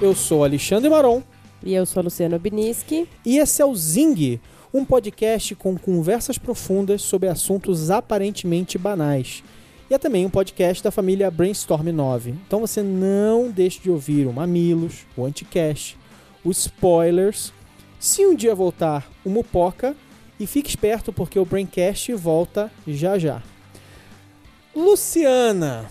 Eu sou Alexandre Maron. E eu sou a Luciana Biniski. E esse é o Zing, um podcast com conversas profundas sobre assuntos aparentemente banais. E é também um podcast da família Brainstorm 9. Então você não deixe de ouvir o Mamilos, o Anticast, os Spoilers. Se um dia voltar o Mupoca, e fique esperto porque o Braincast volta já já. Luciana.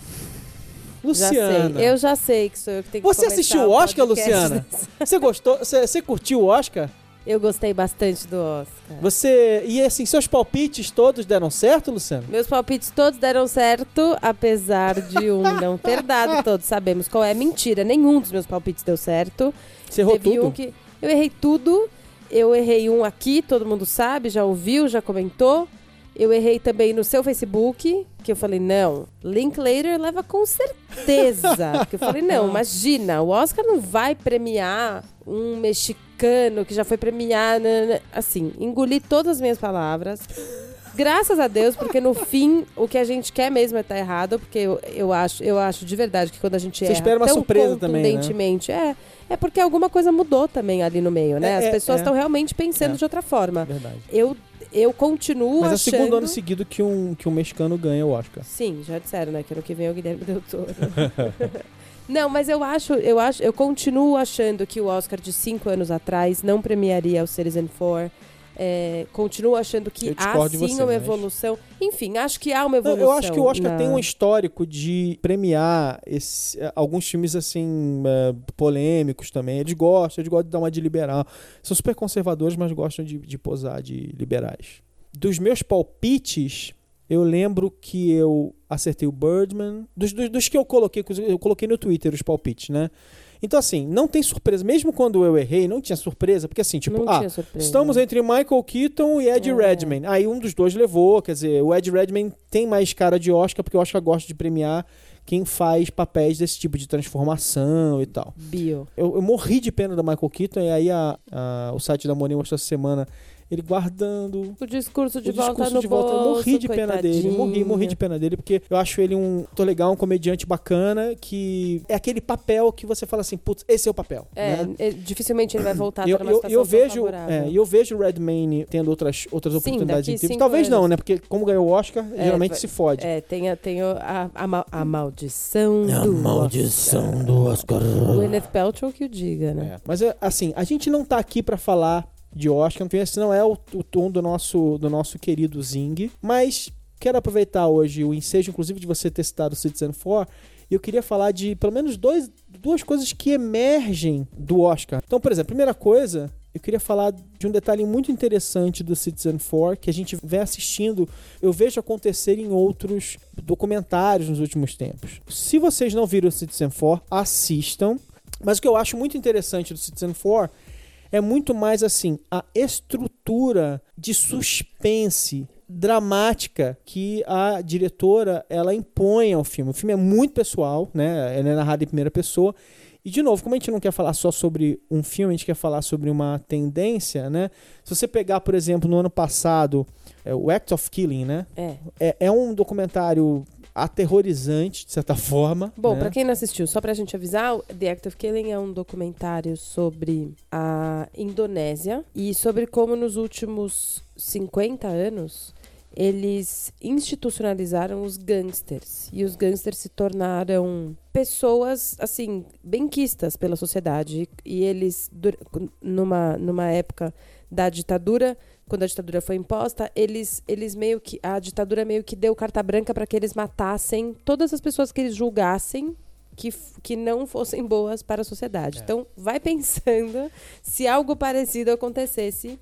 Luciana. Já. Eu já sei que sou eu que tenho que Você assistiu o Oscar, Luciana? Você gostou? Você, você curtiu o Oscar? Eu gostei bastante do Oscar. Você. E assim, seus palpites todos deram certo, Luciano? Meus palpites todos deram certo, apesar de um não ter dado. Todos sabemos qual é. Mentira, nenhum dos meus palpites deu certo. Você errou Teve tudo? um que. Eu errei tudo. Eu errei um aqui, todo mundo sabe, já ouviu, já comentou. Eu errei também no seu Facebook, que eu falei, não, Linklater leva com certeza. que eu falei, não, imagina, o Oscar não vai premiar um mexicano que já foi premiar. nanana. Assim, engoli todas as minhas palavras. Graças a Deus, porque no fim o que a gente quer mesmo é estar errado, porque eu, eu, acho, eu acho de verdade que quando a gente Você erra espera uma tão surpresa também, né? contundentemente, é, é porque alguma coisa mudou também ali no meio, né? É, As é, pessoas é. estão realmente pensando É. de outra forma. Verdade. Eu, eu continuo Mas é o achando... segundo ano seguido que um, que um mexicano ganha o Oscar. Sim, já disseram, né? Que ano que vem é o Guilherme Del Toro. não, mas eu acho, eu acho, eu continuo achando que o Oscar de cinco anos atrás não premiaria o Citizen Four. É, continuo achando que há sim você, uma mas- evolução. Enfim, acho que há uma Não, evolução. eu acho que o Oscar na- tem um histórico de premiar esse- eh, alguns filmes assim eh, polêmicos também. Eles gostam, eles gostam de dar uma de liberal. São super conservadores, mas gostam de, de posar de liberais. Dos meus palpites, eu lembro que eu acertei o Birdman. Dos, dos, dos que eu coloquei, eu coloquei no Twitter os palpites, né? Então, assim, não tem surpresa. Mesmo quando eu errei, não tinha surpresa, porque assim, tipo, não ah. Estamos entre Michael Keaton e Ed É. Redmayne. Aí um dos dois levou, quer dizer, o Ed Redmayne tem mais cara de Oscar, porque o Oscar gosta de premiar quem faz papéis desse tipo de transformação e tal. Bio. Eu, eu morri de pena do Michael Keaton, e aí a- a- o site da Monet mostrou essa semana ele guardando O discurso de o volta discurso no de volta. eu morri bolso, de pena dele, morri, morri de pena dele, porque eu acho ele um tô legal, um comediante bacana, que é aquele papel que você fala assim, putz, esse é o papel. É, né? é, dificilmente ele vai voltar E eu, para uma eu, situação eu vejo, é, e eu vejo o Redmayne tendo outras, outras Sim, oportunidades incríveis. Talvez não, anos. né? Porque como ganhou o Oscar, É, geralmente vai- se fode. É, tem, a, tem a, a, mal- a maldição É do do Oscar. Oscar. O Gwyneth Paltrow que o diga, né? É, Mas é, assim, a gente não tá aqui pra falar de Oscar, esse não é o, o tom do nosso, do nosso querido Zing, mas quero aproveitar hoje o ensejo, inclusive, de você ter citado Citizen Four, e eu queria falar de pelo menos dois, duas coisas que emergem do Oscar. Então, por exemplo, primeira coisa, eu queria falar de um detalhe muito interessante do Citizen Four, que a gente vem assistindo, eu vejo acontecer em outros documentários nos últimos tempos. Se vocês não viram o Citizen Four, assistam. Mas o que eu acho muito interessante do Citizen Four é muito mais assim a estrutura de suspense dramática que a diretora ela impõe ao filme. O filme é muito pessoal, né? Ele é narrado em primeira pessoa. E de novo, como a gente não quer falar só sobre um filme, a gente quer falar sobre uma tendência, né? Se você pegar, por exemplo, no ano passado, é, o Act of Killing, né? É. É, é um documentário aterrorizante, de certa forma. Bom, né? pra quem não assistiu, só pra gente avisar, The Act of Killing é um documentário sobre a Indonésia e sobre como nos últimos 50 anos eles institucionalizaram os gangsters. E os gangsters se tornaram pessoas, assim, benquistas pela sociedade. E eles, numa, numa época da ditadura, quando a ditadura foi imposta, eles, eles meio que. A ditadura meio que deu carta branca para que eles matassem todas as pessoas que eles julgassem que, que não fossem boas para a sociedade. É. Então, vai pensando se algo parecido acontecesse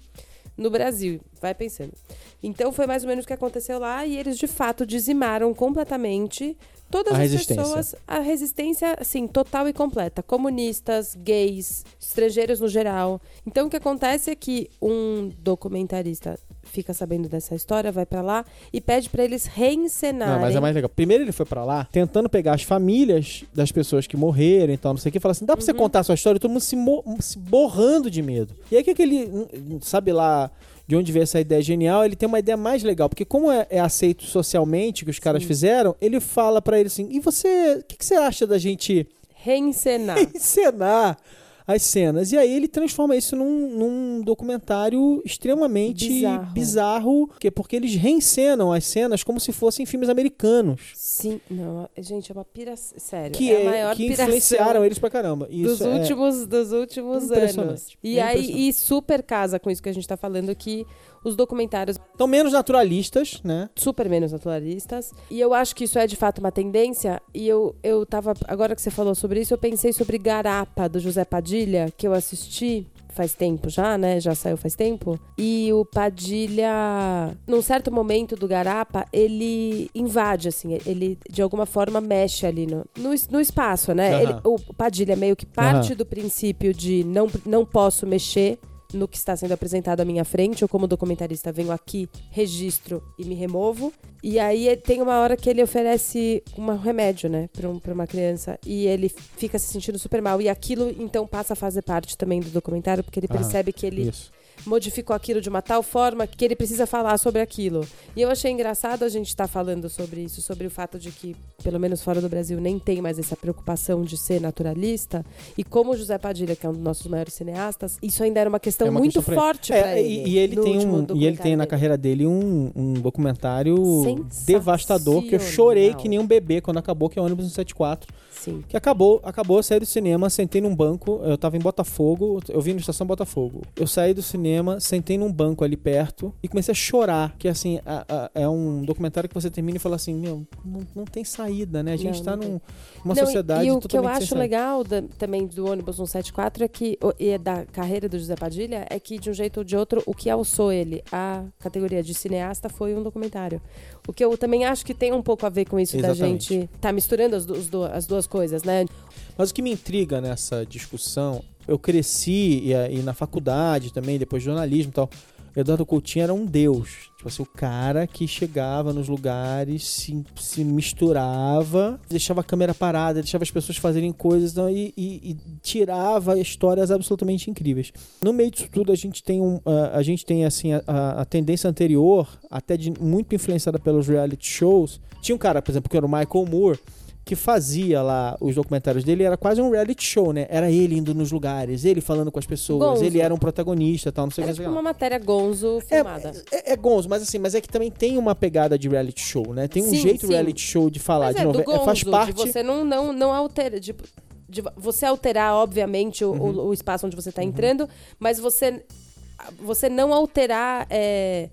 no Brasil. Vai pensando. Então, foi mais ou menos o que aconteceu lá e eles, de fato, dizimaram completamente todas A as pessoas. A resistência, assim, total e completa. Comunistas, gays, estrangeiros no geral. Então, o que acontece é que um documentarista fica sabendo dessa história, vai pra lá e pede pra eles reencenarem. Não, mas é mais legal. Primeiro ele foi pra lá tentando pegar as famílias das pessoas que morreram e tal, não sei o que, falar assim: dá pra você Uhum. contar a sua história? E todo mundo se, se borrando de medo. E aí que aquele. Sabe lá de onde veio essa ideia genial? Ele tem uma ideia mais legal, porque como é, é aceito socialmente que os caras Sim. fizeram, ele fala pra ele assim: e você. O que, que você acha da gente Reencenar. encenar as cenas. E aí ele transforma isso num, num documentário extremamente Bizarro. bizarro, que- porque eles reencenam as cenas como se fossem filmes americanos. Sim, não, gente, é uma pira... Sério, Que, é a é- maior que influenciaram eles pra caramba. dos Isso é- últimos, dos últimos anos. E É aí, e super casa com isso que a gente tá falando, que os documentários Estão menos naturalistas, né? super menos naturalistas. E eu acho que isso é de fato uma tendência. E eu, eu tava. Agora que você falou sobre isso, eu pensei sobre Garapa, do José Padilha, que eu assisti faz tempo já, né? Já saiu faz tempo. E o Padilha, num certo momento do Garapa, ele invade, assim, ele de alguma forma mexe ali no, no, no espaço, né? Aham. Ele- o Padilha meio que parte do princípio de não, não posso mexer no que está sendo apresentado à minha frente, eu como documentarista venho aqui, registro e me removo. E aí eh, tem uma hora que ele oferece um remédio, né, para um, pra uma criança e ele fica se sentindo super mal e aquilo então passa a fazer parte também do documentário porque ele Aham. percebe que ele Isso. Modificou aquilo de uma tal forma que ele precisa falar sobre aquilo. E eu achei engraçado a gente estar falando sobre isso, sobre o fato de que, pelo menos fora do Brasil, nem tem mais essa preocupação de ser naturalista. E como o José Padilha, que é um dos nossos maiores cineastas, isso ainda era uma questão É uma muito questão pra forte É, para e- ele. E, ele tem um, e ele documentário tem na carreira dele um, um documentário devastador que eu chorei que nem um bebê quando acabou, que é o ônibus 174. Sim. Que acabou, acabou, saí do cinema, sentei num banco, eu tava em Botafogo, eu vim na estação Botafogo. Eu saí do cinema, sentei num banco ali perto e comecei a chorar. Que assim, a- a- é um documentário que você termina e fala assim: Meu, não, não tem saída, né? A gente Não, tá num, numa Não, e- sociedade E o que eu acho legal da- também do ônibus 174 é que, e é da carreira do José Padilha, é que de um jeito ou de outro, o que alçou ele à categoria de cineasta foi um documentário. O que eu também acho que tem um pouco a ver com isso Exatamente. da gente tá misturando as, du- as duas coisas, né? Mas o que me intriga nessa discussão, eu cresci e, e na faculdade também, depois de jornalismo e tal. Eduardo Coutinho era um deus. Tipo assim, o cara que chegava nos lugares, se, se misturava, deixava a câmera parada, deixava as pessoas fazerem coisas e, e- e tirava histórias absolutamente incríveis. No meio disso tudo, a gente tem, um, a, a gente tem assim, a, a- a tendência anterior, até de, muito influenciada pelos reality shows. Tinha um cara, por exemplo, que era o Michael Moore, que fazia lá os documentários dele, era quase um reality show, né? Era ele indo nos lugares, ele falando com as pessoas, Gonzo. ele era um protagonista, tal, não sei o que. tipo uma matéria gonzo filmada. É, é, é gonzo, mas assim, mas é que também tem uma pegada de reality show, né? Tem um Sim, jeito sim. reality show de falar Mas de é, novela, gonzo, faz parte. de você não, não, não altera, de, de você alterar, obviamente, o, Uhum. o- o espaço onde você está entrando, mas você, você não alterar é,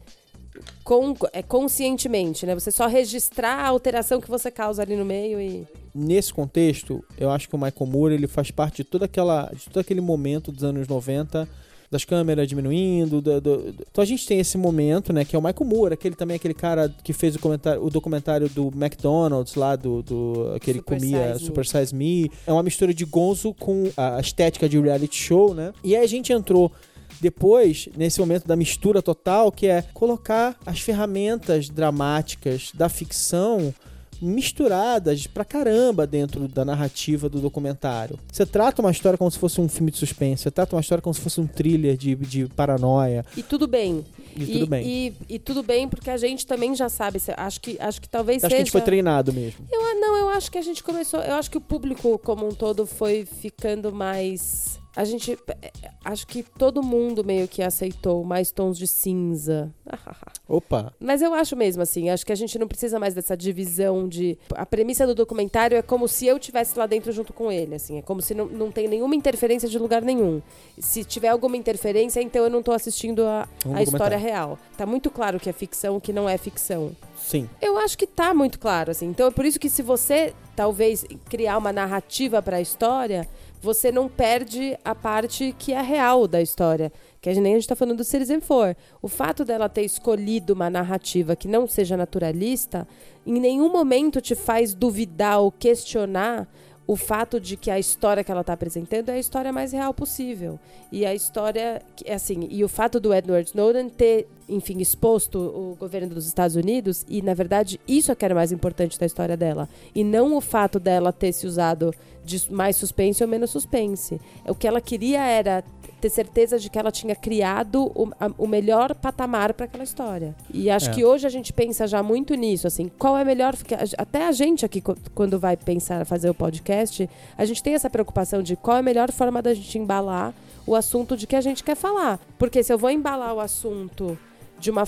com, é, conscientemente, né? Você só registrar a alteração que você causa ali no meio e... Nesse contexto, eu acho que o Michael Moore ele faz parte de toda aquela, de todo aquele momento dos anos 90 das câmeras diminuindo, do- do- do- então a gente tem esse momento, né, que é o Michael Moore, aquele também aquele cara que fez o, comentário, o documentário do McDonald's lá do, do que ele Super comia Size. Super Size Me, é uma mistura de gonzo com a estética de reality show, né? E aí a gente entrou depois, nesse momento da mistura total, que é colocar as ferramentas dramáticas da ficção misturadas pra caramba dentro da narrativa do documentário. Você trata uma história como se fosse um filme de suspense, você trata uma história como se fosse um thriller de, de paranoia, E tudo bem. e, tudo bem. E, e tudo bem, porque a gente também já sabe. Acho que, acho que talvez Acho que seja... a gente foi treinado mesmo. Eu, não, eu acho que a gente começou. Eu acho que o público como um todo foi ficando mais. A gente. eh, Acho que todo mundo meio que aceitou mais tons de cinza. Opa, Mas eu acho mesmo assim. Acho que a gente não precisa mais dessa divisão de. A premissa do documentário é como se eu tivesse lá dentro junto com ele. Assim, é como se não, não tem nenhuma interferência de lugar nenhum. Se tiver alguma interferência, então eu não tô assistindo a, Um a história real. Tá muito claro que é ficção, que não é ficção. sim. Eu acho que tá muito claro, assim. Então é por isso que se você talvez criar uma narrativa para a história, você não perde a parte que é real da história. Que a gente, nem a gente tá falando do Citizen Four. O fato dela ter escolhido uma narrativa que não seja naturalista, em nenhum momento te faz duvidar ou questionar o fato de que a história que ela está apresentando é a história mais real possível. E a história, é assim, e o fato do Edward Snowden ter enfim, exposto o governo dos Estados Unidos e, na verdade, isso é que era mais importante da história dela. E não o fato dela ter se usado de mais suspense ou menos suspense. O que ela queria era ter certeza de que ela tinha criado o, a, o melhor patamar para aquela história. E acho É. que hoje a gente pensa já muito nisso, assim, qual é melhor. Até a gente aqui, quando vai pensar fazer o podcast, a gente tem essa preocupação de qual é a melhor forma da gente embalar o assunto de que a gente quer falar. Porque se eu vou embalar o assunto de uma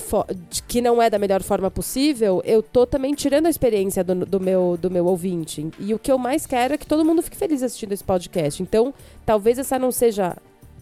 de que não é da melhor forma possível, eu tô também tirando a experiência do, do meu, do meu ouvinte. E o que eu mais quero é que todo mundo fique feliz assistindo esse podcast. Então, talvez essa não seja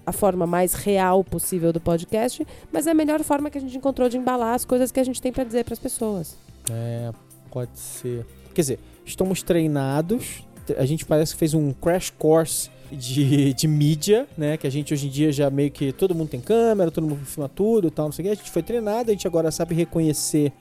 a forma mais real possível do podcast, mas é a melhor forma que a gente encontrou de embalar as coisas que a gente tem pra dizer pras pessoas. É, pode ser. Quer dizer, estamos treinados. A gente parece que fez um crash course de, de mídia, né? Que a gente hoje em dia já meio que todo mundo tem câmera, todo mundo filma tudo e tal, não sei o que. A gente foi treinado, a gente agora sabe reconhecer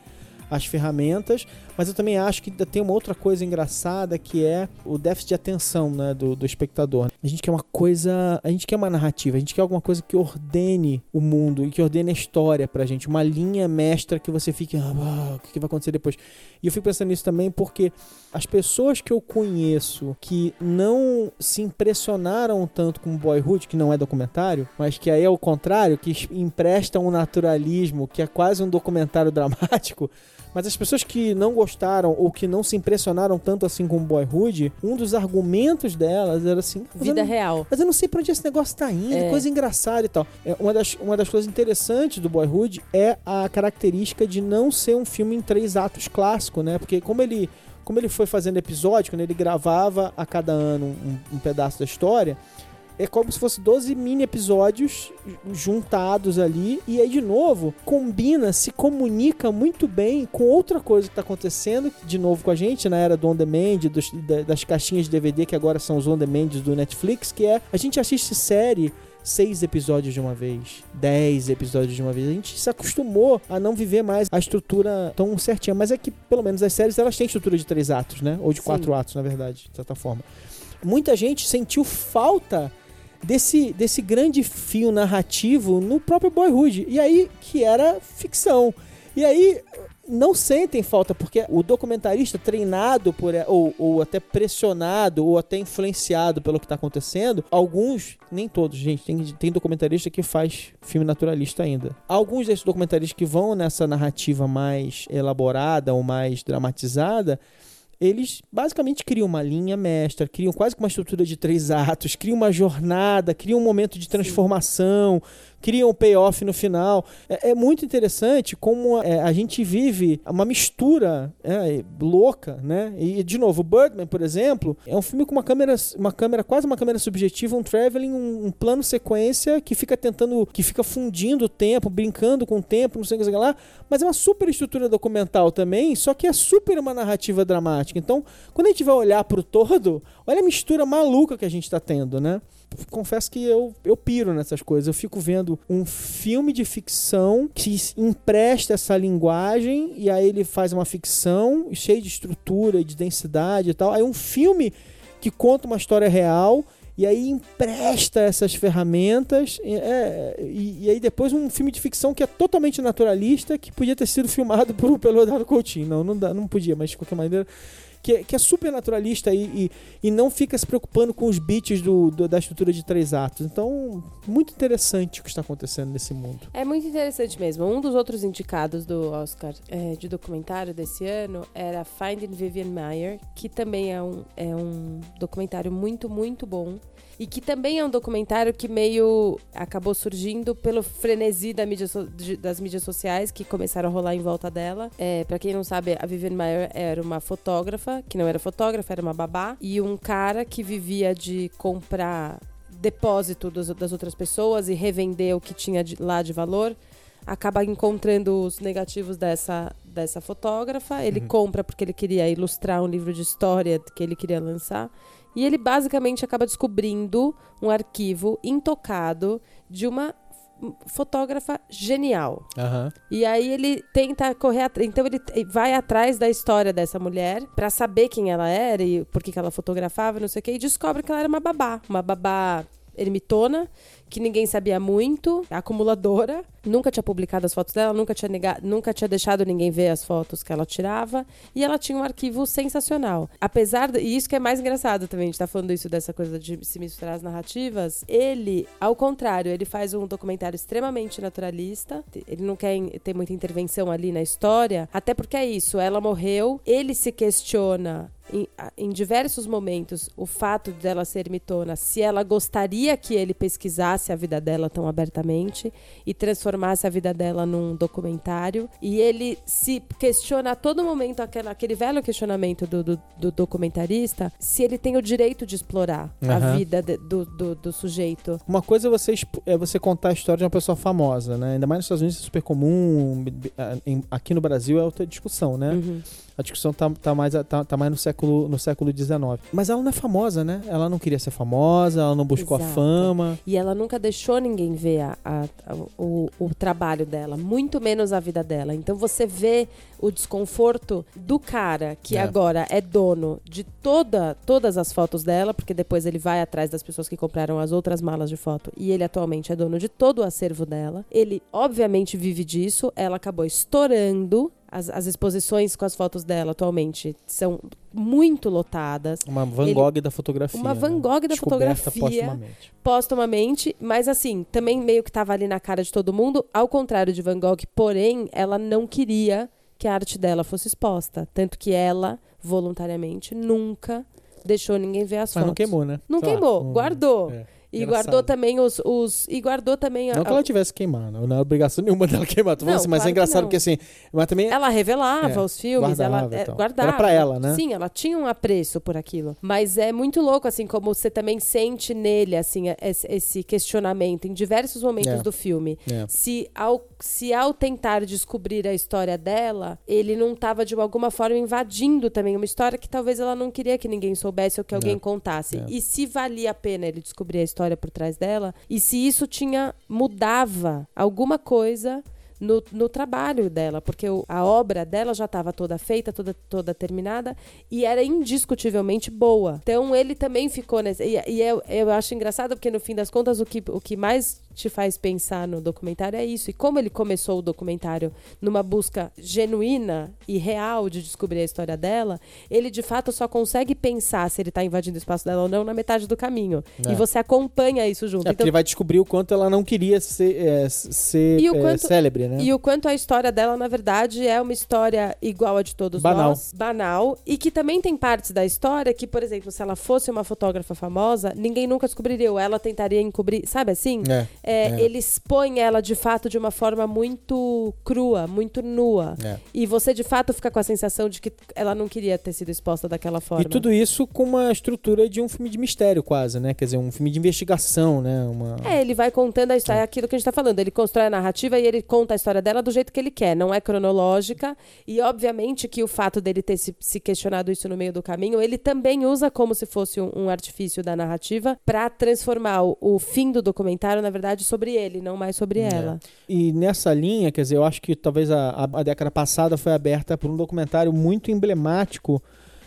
as ferramentas, mas eu também acho que tem uma outra coisa engraçada que é o déficit de atenção né, do, do espectador. A gente quer uma coisa, a gente quer uma narrativa, a gente quer alguma coisa que ordene o mundo e que ordene a história pra gente, uma linha mestra que você fique, ah, o que que vai acontecer depois? E eu fico pensando nisso também porque as pessoas que eu conheço que não se impressionaram tanto com Boyhood, que não é documentário, mas que aí é o contrário, que emprestam um naturalismo, que é quase um documentário dramático, mas as pessoas que não gostaram ou que não se impressionaram tanto assim com Boyhood, um dos argumentos delas era assim: "Mas eu Vida não- real. mas eu não sei pra onde esse negócio tá indo, É. coisa engraçada e tal. É, uma, das, uma das coisas interessantes do Boyhood é a característica de não ser um filme em três atos clássico, né? Porque como ele, como ele foi fazendo episódio, quando ele gravava a cada ano um, um pedaço da história, é como se fosse 12 mini episódios juntados ali. E aí, de novo, combina, se comunica muito bem com outra coisa que tá acontecendo, de novo com a gente, na era do On Demand, dos- da- das caixinhas de DVD, que agora são os On Demands do Netflix, que é a gente assiste série seis episódios de uma vez, dez episódios de uma vez. A gente se acostumou a não viver mais a estrutura tão certinha. Mas é que, pelo menos, as séries elas têm estrutura de três atos, né? Ou de Sim. quatro atos, na verdade, de certa forma. Muita gente sentiu falta desse, desse grande fio narrativo no próprio Boyhood. E aí, que era ficção. E aí, não sentem falta, porque o documentarista treinado por, ou, ou até pressionado, ou até influenciado pelo que está acontecendo, alguns, nem todos, gente, tem, tem documentarista que faz filme naturalista ainda. Alguns desses documentaristas que vão nessa narrativa mais elaborada ou mais dramatizada, eles basicamente criam uma linha mestra, criam quase que uma estrutura de três atos, criam uma jornada, criam um momento de transformação, criam um payoff no final. É, é muito interessante como é, a gente vive uma mistura é, louca, né? E, de novo, Birdman, por exemplo, é um filme com uma câmera, uma câmera quase uma câmera subjetiva, um traveling, um, um plano sequência que fica tentando, que fica fundindo o tempo, brincando com o tempo, não sei o que lá, mas é uma super estrutura documental também, só que é super uma narrativa dramática. Então, quando a gente vai olhar pro todo, olha a mistura maluca que a gente tá tendo, né? Confesso que eu, eu piro nessas coisas. Eu fico vendo um filme de ficção que empresta essa linguagem e aí ele faz uma ficção cheia de estrutura e de densidade e tal. Aí um filme que conta uma história real e aí empresta essas ferramentas é, e, e aí depois um filme de ficção que é totalmente naturalista que podia ter sido filmado por, pelo Eduardo Coutinho não, não, dá, não podia, mas de qualquer maneira que, é- que é super naturalista e, e, e não fica se preocupando com os beats do, do- da estrutura de três atos então muito interessante o que está acontecendo nesse mundo É muito interessante mesmo. Um dos outros indicados do Oscar é, de documentário desse ano era Finding Vivian Mayer, que também é um, é um documentário muito, muito bom. E que também é um documentário que meio acabou surgindo pelo frenesi da mídia so- das mídias sociais que começaram a rolar em volta dela. É, para quem não sabe, a Vivian Mayer era uma fotógrafa, que não era fotógrafa, era uma babá. E um cara que vivia de comprar depósito dos- das outras pessoas e revender o que tinha de- lá de valor, acaba encontrando os negativos dessa, dessa fotógrafa. Ele Uhum. compra porque ele queria ilustrar um livro de história que ele queria lançar. E ele basicamente acaba descobrindo um arquivo intocado de uma fotógrafa genial. Aham. E aí ele tenta correr atrás. Então ele vai atrás da história dessa mulher pra saber quem ela era e por que que ela fotografava, não sei o quê, e descobre que ela era uma babá. Uma babá ermitona, que ninguém sabia muito, acumuladora, nunca tinha publicado as fotos dela, nunca tinha, negado, nunca tinha deixado ninguém ver as fotos que ela tirava, e ela tinha um arquivo sensacional. Apesar, de, e isso que é mais engraçado também, a gente tá falando isso dessa coisa de se misturar as narrativas, ele, ao contrário, ele faz um documentário extremamente naturalista, ele não quer ter muita intervenção ali na história, até porque é isso, ela morreu, ele se questiona em, em, diversos momentos o fato dela ser mitona, se ela gostaria que ele pesquisasse a vida dela tão abertamente e transformasse a vida dela num documentário. E ele se questiona a todo momento, aquela, aquele velho questionamento do, do, do documentarista, se ele tem o direito de explorar uhum. a vida de, do, do, do, sujeito. Uma coisa é você, é você contar a história de uma pessoa famosa, né? Ainda mais nos Estados Unidos é super comum, aqui no Brasil é outra discussão, né? Uhum a discussão tá, tá mais, tá, tá, mais no século no século XIX. Mas ela não é famosa, né? Ela não queria ser famosa, ela não buscou Exato. a fama. E ela nunca deixou ninguém ver a, a, a, o, o trabalho dela, muito menos a vida dela. Então você vê o desconforto do cara que é. agora é dono de toda, todas as fotos dela, porque depois ele vai atrás das pessoas que compraram as outras malas de foto e ele atualmente é dono de todo o acervo dela. Ele obviamente vive disso, ela acabou estourando as, as exposições com as fotos dela atualmente são muito lotadas. Uma Van Gogh Ele, da fotografia. Uma Van né? Gogh né? da fotografia. Postumamente. Postumamente, mas assim, também meio que estava ali na cara de todo mundo, ao contrário de Van Gogh, porém, ela não queria que a arte dela fosse exposta. Tanto que ela, voluntariamente, nunca deixou ninguém ver as mas fotos. Mas não queimou, né? Não queimou, guardou. É. E Engraçado. guardou também os, os. E guardou também. A, não que ela tivesse queimado, não é obrigação nenhuma dela queimar. Tô não, assim, mas é claro é engraçado porque assim. Mas também, ela revelava é, os filmes, guardava, ela é, guardava. Era pra ela, né? Sim, ela tinha um apreço por aquilo. Mas é muito louco, assim, como você também sente nele, assim, esse questionamento em diversos momentos é. do filme. É. Se, ao, se ao tentar descobrir a história dela, ele não estava de alguma forma invadindo também uma história que talvez ela não queria que ninguém soubesse ou que alguém contasse. E se valia a pena ele descobrir a história história por trás dela e se isso tinha mudava alguma coisa no, no trabalho dela, porque o, a obra dela já estava toda feita, toda, toda terminada e era indiscutivelmente boa. Então ele também ficou nesse. E, e eu, eu acho engraçado porque no fim das contas o que, o que mais te faz pensar no documentário é isso. E como ele começou o documentário numa busca genuína e real de descobrir a história dela, ele de fato só consegue pensar se ele está invadindo o espaço dela ou não na metade do caminho. É. E você acompanha isso junto. É, então, ele vai descobrir o quanto ela não queria ser, é, ser é, quanto, célebre, né? E o quanto a história dela, na verdade, é uma história igual a de todos banal. nós. Banal. E que também tem partes da história que, por exemplo, se ela fosse uma fotógrafa famosa, ninguém nunca descobriria. Ou ela tentaria encobrir. Sabe assim? É é, é. ele expõe ela de fato de uma forma muito crua, muito nua. É. E você de fato fica com a sensação de que ela não queria ter sido exposta daquela forma. E tudo isso com uma estrutura de um filme de mistério, quase, né? Quer dizer, um filme de investigação, né? Uma... É, ele vai contando a história, é aquilo que a gente tá falando. Ele constrói a narrativa e ele conta a história dela do jeito que ele quer, não é cronológica. E obviamente que o fato dele ter se, se questionado isso no meio do caminho, ele também usa como se fosse um, um artifício da narrativa para transformar o, o fim do documentário, na verdade, sobre ele, não mais sobre é. ela. E nessa linha, quer dizer, eu acho que talvez a, a década passada foi aberta por um documentário muito emblemático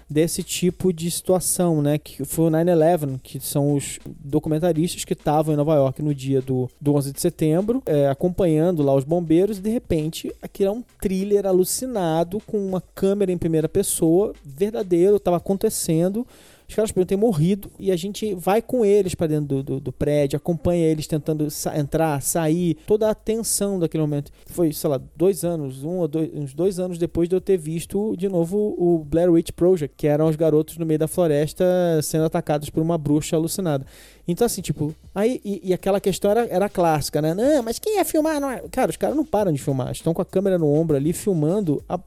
desse tipo de situação, né? Que foi o 9-11, que são os documentaristas que estavam em Nova York no dia do, do 11 de setembro, é, acompanhando lá os bombeiros, e de repente aquilo é um thriller alucinado com uma câmera em primeira pessoa, verdadeiro, estava acontecendo os caras podiam ter morrido e a gente vai com eles para dentro do, do, do, prédio, acompanha eles tentando sa entrar, sair, toda a tensão daquele momento. Foi, sei lá, dois anos, um ou dois, uns dois anos depois de eu ter visto de novo o Blair Witch Project, que eram os garotos no meio da floresta sendo atacados por uma bruxa alucinada. Então, assim, tipo, aí, e, e, aquela questão era, era clássica, né? Não, mas quem ia filmar? Não é... Cara, os caras não param de filmar, estão com a câmera no ombro ali, filmando, a,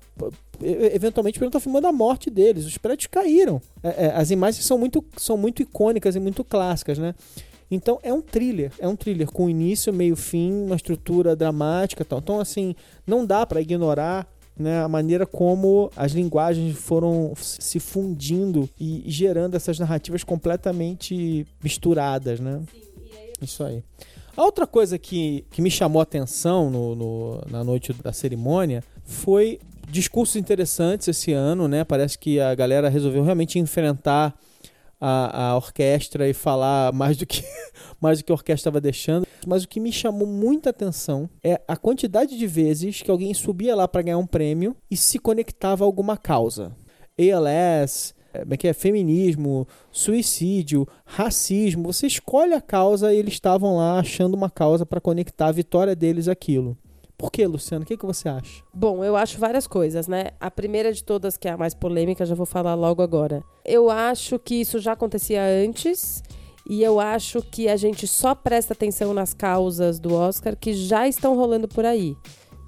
eventualmente estão filmando a morte deles. Os prédios caíram. É, é, as imagens são muito, são muito icônicas e muito clássicas, né? Então é um thriller, é um thriller com início, meio, fim, uma estrutura dramática, tal. Então assim, não dá para ignorar né, a maneira como as linguagens foram se fundindo e gerando essas narrativas completamente misturadas, né? Isso aí. A outra coisa que, que me chamou a atenção no, no, na noite da cerimônia foi discursos interessantes esse ano, né? Parece que a galera resolveu realmente enfrentar a, a orquestra e falar mais do que mais do que a orquestra estava deixando. Mas o que me chamou muita atenção é a quantidade de vezes que alguém subia lá para ganhar um prêmio e se conectava a alguma causa. ALS, como é que é? Feminismo, suicídio, racismo. Você escolhe a causa e eles estavam lá achando uma causa para conectar a vitória deles àquilo. Por que, Luciano? O que, que você acha? Bom, eu acho várias coisas, né? A primeira de todas, que é a mais polêmica, já vou falar logo agora. Eu acho que isso já acontecia antes. E eu acho que a gente só presta atenção nas causas do Oscar que já estão rolando por aí.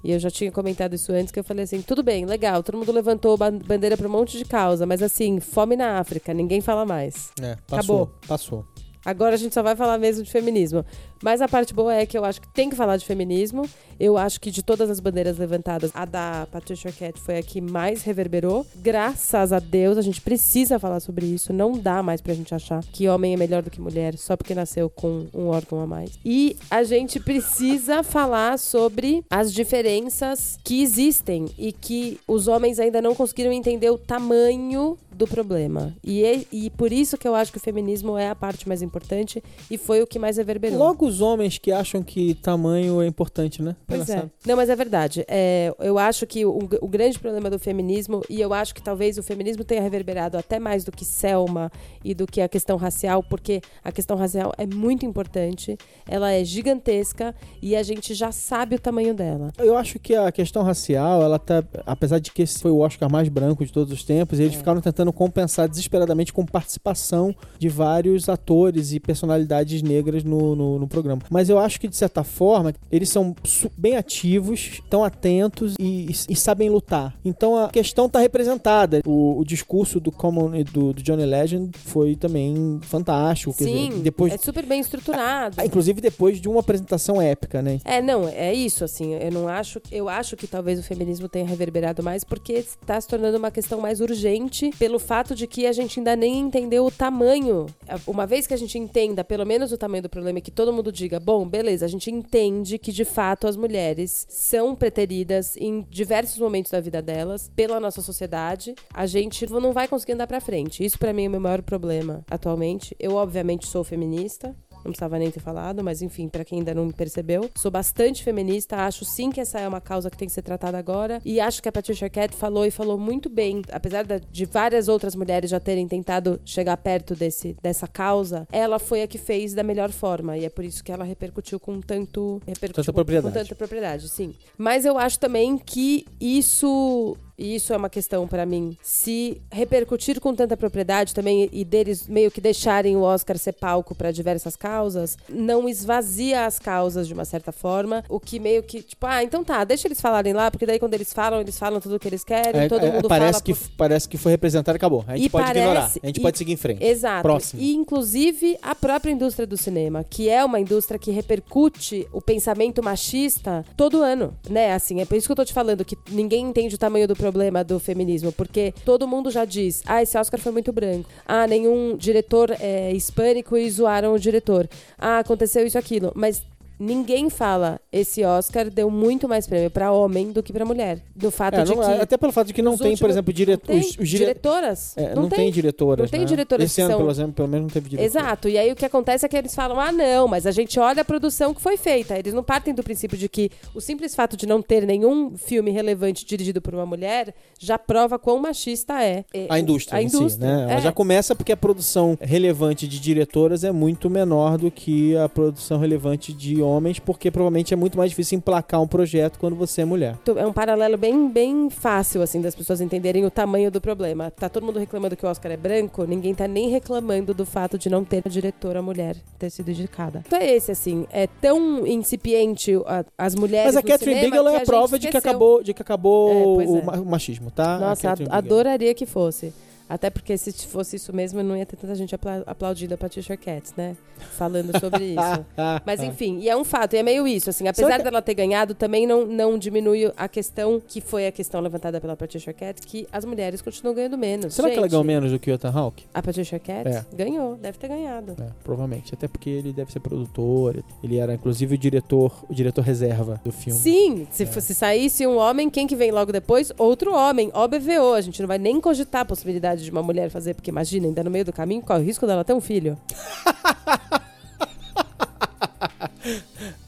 E eu já tinha comentado isso antes, que eu falei assim, tudo bem, legal, todo mundo levantou bandeira para um monte de causa, mas assim, fome na África, ninguém fala mais. É, passou, Acabou. Passou. Agora a gente só vai falar mesmo de feminismo. Mas a parte boa é que eu acho que tem que falar de feminismo. Eu acho que de todas as bandeiras levantadas, a da Patricia Arquette foi a que mais reverberou. Graças a Deus, a gente precisa falar sobre isso. Não dá mais pra gente achar que homem é melhor do que mulher só porque nasceu com um órgão a mais. E a gente precisa falar sobre as diferenças que existem e que os homens ainda não conseguiram entender o tamanho do problema. E, é, e por isso que eu acho que o feminismo é a parte mais importante e foi o que mais reverberou. Logo os homens que acham que tamanho é importante, né? Pois é. Não, mas é verdade. É, eu acho que o, o, grande problema do feminismo, e eu acho que talvez o feminismo tenha reverberado até mais do que Selma e do que a questão racial, porque a questão racial é muito importante, ela é gigantesca e a gente já sabe o tamanho dela. Eu acho que a questão racial, ela tá, apesar de que esse foi o Oscar mais branco de todos os tempos, eles é. ficaram tentando compensar desesperadamente com participação de vários atores e personalidades negras no, no, no programa. Mas eu acho que, de certa forma, eles são bem ativos, estão atentos e, e, sabem lutar. Então a questão está representada. O, o, discurso do Common e do, do, Johnny Legend foi também fantástico. Sim, dizer, depois, é super bem estruturado. Ah, inclusive depois de uma apresentação épica, né? É, não, é isso, assim. Eu não acho. Eu acho que talvez o feminismo tenha reverberado mais porque está se tornando uma questão mais urgente pelo pelo fato de que a gente ainda nem entendeu o tamanho. Uma vez que a gente entenda pelo menos o tamanho do problema e que todo mundo diga, bom, beleza, a gente entende que de fato as mulheres são preteridas em diversos momentos da vida delas pela nossa sociedade, a gente não vai conseguir andar para frente. Isso para mim é o meu maior problema atualmente. Eu obviamente sou feminista, não precisava nem ter falado, mas enfim, para quem ainda não percebeu, sou bastante feminista, acho sim que essa é uma causa que tem que ser tratada agora, e acho que a Patricia Arquette falou e falou muito bem, apesar de várias outras mulheres já terem tentado chegar perto desse, dessa causa, ela foi a que fez da melhor forma, e é por isso que ela repercutiu com tanto... Repercutiu tanta com, propriedade. Com tanta propriedade, sim. Mas eu acho também que isso e isso é uma questão para mim, se repercutir com tanta propriedade também e deles meio que deixarem o Oscar ser palco para diversas causas, não esvazia as causas de uma certa forma, o que meio que, tipo, ah, então tá, deixa eles falarem lá, porque daí quando eles falam, eles falam tudo o que eles querem, é, todo é, mundo parece fala. Que, por... Parece que foi representado e acabou. A gente e pode parece, ignorar, a gente e, pode seguir em frente. Exato. Próximo. E inclusive a própria indústria do cinema, que é uma indústria que repercute o pensamento machista todo ano, né? Assim, é por isso que eu tô te falando que ninguém entende o tamanho do problema do feminismo, porque todo mundo já diz: ah, esse Oscar foi muito branco. Ah, nenhum diretor é hispânico e zoaram o diretor. Ah, aconteceu isso aquilo. Mas Ninguém fala esse Oscar deu muito mais prêmio para homem do que para mulher. Do fato é, de não, que até pelo fato de que não tem, últimos, por exemplo, direto, os, os dire... diretoras. É, não, não tem, tem, diretoras. Não tem né? diretoras. Esse ano, são... pelo exemplo, pelo menos não teve diretor. Exato. E aí o que acontece é que eles falam: ah, não, mas a gente olha a produção que foi feita. Eles não partem do princípio de que o simples fato de não ter nenhum filme relevante dirigido por uma mulher já prova quão machista é. A indústria. A indústria. Si, né? Ela é. já começa porque a produção relevante de diretoras é muito menor do que a produção relevante de homens, porque provavelmente é muito mais difícil emplacar um projeto quando você é mulher. É um paralelo bem, bem fácil, assim, das pessoas entenderem o tamanho do problema. Tá todo mundo reclamando que o Oscar é branco, ninguém tá nem reclamando do fato de não ter a diretora mulher ter sido indicada. Então é esse, assim, é tão incipiente a, as mulheres Mas a Catherine Bigelow é a, prova de que acabou, de que acabou é, é. o machismo, tá? Nossa, adoraria que fosse. Até porque se fosse isso mesmo, não ia ter tanta gente aplaudindo a Patricia Arquette, né? Falando sobre isso. Mas enfim, e é um fato, e é meio isso, assim, apesar que... dela ter ganhado, também não, não diminui a questão que foi a questão levantada pela Patricia Arquette, que as mulheres continuam ganhando menos. Será gente, que ela ganhou menos do que o Ethan Hawke? A Patricia Arquette? É. Ganhou, deve ter ganhado. É, provavelmente, até porque ele deve ser produtor, ele era inclusive o diretor, o diretor reserva do filme. Sim, se, é. se saísse um homem, quem que vem logo depois? Outro homem, OBVO, a gente não vai nem cogitar a possibilidade de uma mulher fazer, porque imagina, ainda no meio do caminho, qual é o risco dela ter um filho?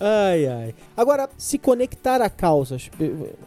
Ai, ai. Agora, se conectar a causas.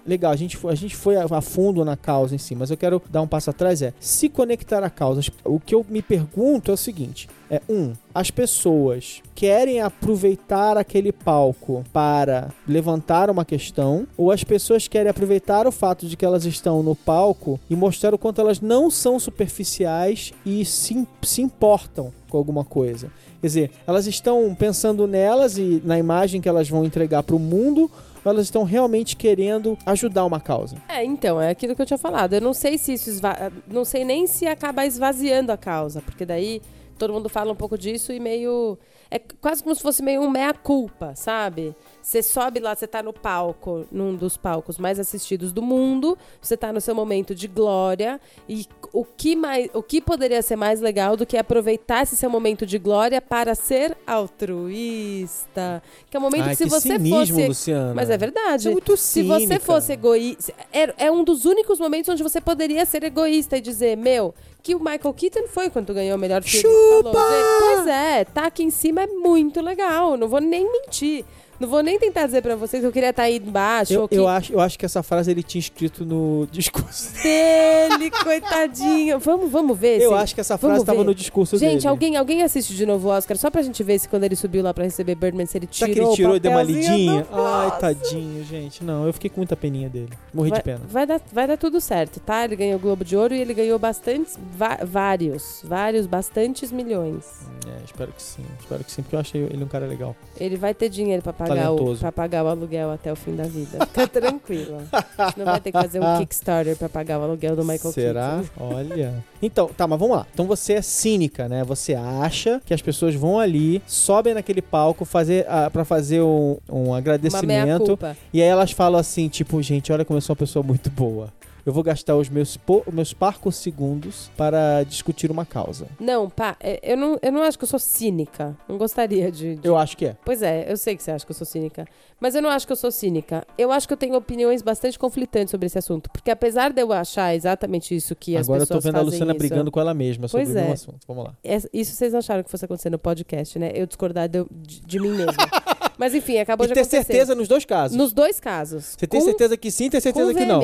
Legal, a gente, foi, a gente foi a fundo na causa em si, mas eu quero dar um passo atrás. É se conectar a causas. O que eu me pergunto é o seguinte: é um, as pessoas querem aproveitar aquele palco para levantar uma questão, ou as pessoas querem aproveitar o fato de que elas estão no palco e mostrar o quanto elas não são superficiais e se, se importam com alguma coisa. Quer dizer, elas estão pensando nelas e na imagem que elas vão entregar para o mundo, ou elas estão realmente querendo ajudar uma causa. É, então, é aquilo que eu tinha falado. Eu não sei se isso esva... não sei nem se acaba esvaziando a causa, porque daí todo mundo fala um pouco disso e meio é quase como se fosse meio um meia-culpa, sabe? Você sobe lá, você tá no palco, num dos palcos mais assistidos do mundo, você tá no seu momento de glória, e o que, mais, o que poderia ser mais legal do que aproveitar esse seu momento de glória para ser altruísta? Que é um momento Ai, que se que você cinismo, fosse. Luciana. Mas é verdade. É muito se você cínica. fosse egoísta. É, é um dos únicos momentos onde você poderia ser egoísta e dizer, meu, que o Michael Keaton foi quando ganhou o melhor filme. Chupa! Falou, Pois é, tá aqui em cima é muito legal. Não vou nem mentir. Não vou nem tentar dizer pra vocês que eu queria estar aí embaixo. Eu, que eu, acho, eu acho que essa frase ele tinha escrito no discurso. dele, coitadinho. Vamos, vamos ver. Eu se- acho que essa frase estava no discurso Gente, dele. alguém, alguém assiste de novo o Oscar só pra gente ver se quando ele subiu lá pra receber Birdman, se ele Será tirou que ele tirou o e deu uma lidinha? Ai, tadinho, gente. Não, eu fiquei com muita peninha dele. Morri vai, de pena. Vai dar, vai dar tudo certo, tá? Ele ganhou o Globo de Ouro e ele ganhou bastantes, vários, vários, bastantes milhões. É, espero que sim. Espero que sim, porque eu achei ele um cara legal. Ele vai ter dinheiro pra pagar, o, Talentoso. pra pagar o aluguel até o fim da vida. Fica tranquila. Não vai ter que fazer um Kickstarter pra pagar o aluguel do Michael Será? Keaton. Olha. Então, tá, mas vamos lá. Então você é cínica, né? Você acha que as pessoas vão ali, sobem naquele palco fazer, ah, pra fazer um, um agradecimento. E aí elas falam assim, tipo, gente, olha como eu sou uma pessoa muito boa. Eu vou gastar os meus, po- meus parcos segundos para discutir uma causa. Não, pá, é, eu não, eu não acho que eu sou cínica. Não gostaria de, de Eu acho que é. Pois é, eu sei que você acha que eu sou cínica. Mas eu não acho que eu sou cínica. Eu acho que eu tenho opiniões bastante conflitantes sobre esse assunto. Porque apesar de eu achar exatamente isso que as Agora eu pessoas tô vendo a fazem Luciana isso- brigando com ela mesma sobre Pois o mesmo é. assunto. Vamos lá. Isso vocês acharam que fosse acontecer no podcast, né? Eu discordar de, de- de mim mesma. Mas enfim, acabou e de ter acontecer. certeza nos dois casos. Nos dois casos. Você tem Com- certeza que sim, tem certeza que não.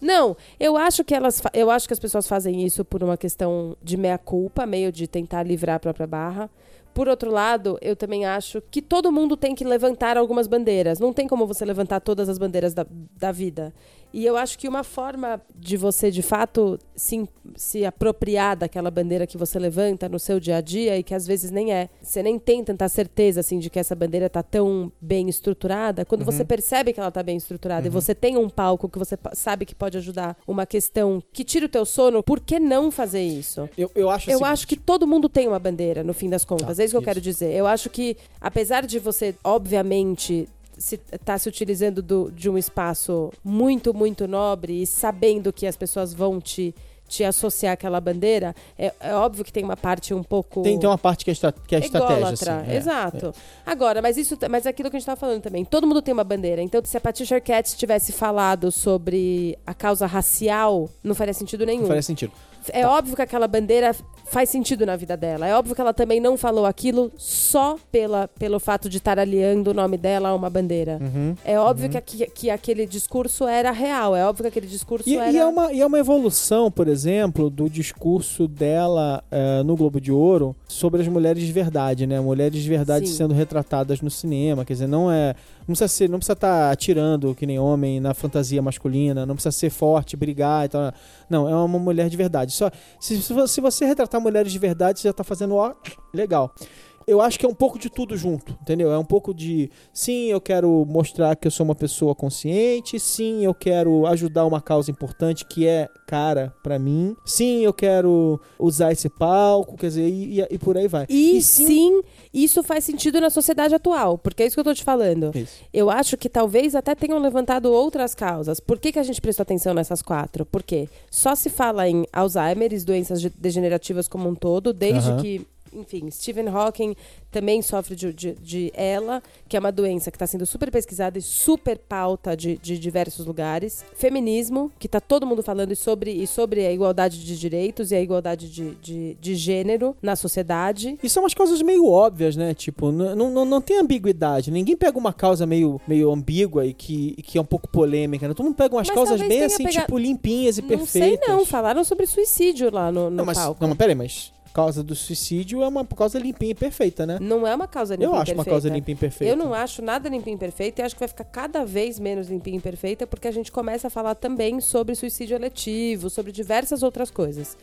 Não, eu acho que elas, eu acho que as pessoas fazem isso por uma questão de meia culpa, meio de tentar livrar a própria barra. Por outro lado, eu também acho que todo mundo tem que levantar algumas bandeiras. Não tem como você levantar todas as bandeiras da, da vida. E eu acho que uma forma de você, de fato, se, se apropriar daquela bandeira que você levanta no seu dia a dia e que às vezes nem é. Você nem tem tanta certeza, assim, de que essa bandeira tá tão bem estruturada. Quando você percebe que ela tá bem estruturada e você tem um palco que você sabe que pode ajudar uma questão que tira o teu sono, por que não fazer isso? Eu, eu acho Eu o acho que todo mundo tem uma bandeira, no fim das contas. Tá, é isso que eu isso. quero dizer. Eu acho que, apesar de você, obviamente, se, tá se utilizando do- de um espaço muito, muito nobre e sabendo que as pessoas vão te, te associar àquela bandeira, é, é óbvio que tem uma parte um pouco. Tem, tem uma parte que é, que é estratégia, assim. é. exato. Agora, mas isso, mas é aquilo que a gente tava falando também. Todo mundo tem uma bandeira. Então, se a Patricia Arquette tivesse falado sobre a causa racial, não faria sentido nenhum. Não faria sentido. É Tá. óbvio que aquela bandeira faz sentido na vida dela. É óbvio que ela também não falou aquilo só pela, pelo fato de estar aliando o nome dela a uma bandeira. Uhum. É óbvio que, aqui- que aquele discurso era real. É óbvio que aquele discurso E, era. e é uma, e é uma evolução, por exemplo, do discurso dela eh, no Globo de Ouro sobre as mulheres de verdade, né? Mulheres de verdade Sim. sendo retratadas no cinema. Quer dizer, não é. Não precisa ser, não precisa estar atirando que nem homem na fantasia masculina, não precisa ser forte, brigar e tal. Não, é uma mulher de verdade. Só se, se vo- se você retratar mulheres de verdade, você já tá fazendo ó, legal. Eu acho que é um pouco de tudo junto, entendeu? É um pouco de sim, eu quero mostrar que eu sou uma pessoa consciente, sim, eu quero ajudar uma causa importante que é cara pra mim, sim, eu quero usar esse palco, quer dizer, e, e- e por aí vai. E, sim, isso faz sentido na sociedade atual, porque é isso que eu tô te falando. Isso. Eu acho que talvez até tenham levantado outras causas. Por que, que a gente prestou atenção nessas quatro? Porque só se fala em Alzheimer e doenças de- degenerativas como um todo, desde Aham. que enfim, Stephen Hawking também sofre de, de, de ela, que é uma doença que está sendo super pesquisada e super pauta de, de diversos lugares. Feminismo, que está todo mundo falando e sobre, e sobre a igualdade de direitos e a igualdade de, de, de gênero na sociedade. E são umas causas meio óbvias, né? Tipo, não, não, não tem ambiguidade. Ninguém pega uma causa meio, meio ambígua e que, que é um pouco polêmica, né? Todo mundo pega umas Mas causas bem assim, tipo, limpinhas e Não perfeitas. sei não, falaram sobre suicídio lá no, no Não, mas, palco. não, mas peraí, mas causa do suicídio é uma causa limpinha e perfeita, né? Não é uma causa limpa Eu acho uma perfeita. causa limpinha e perfeita. Eu não acho nada limpinho e perfeito e acho que vai ficar cada vez menos limpinho e perfeita porque a gente começa a falar também sobre suicídio eletivo, sobre diversas outras coisas.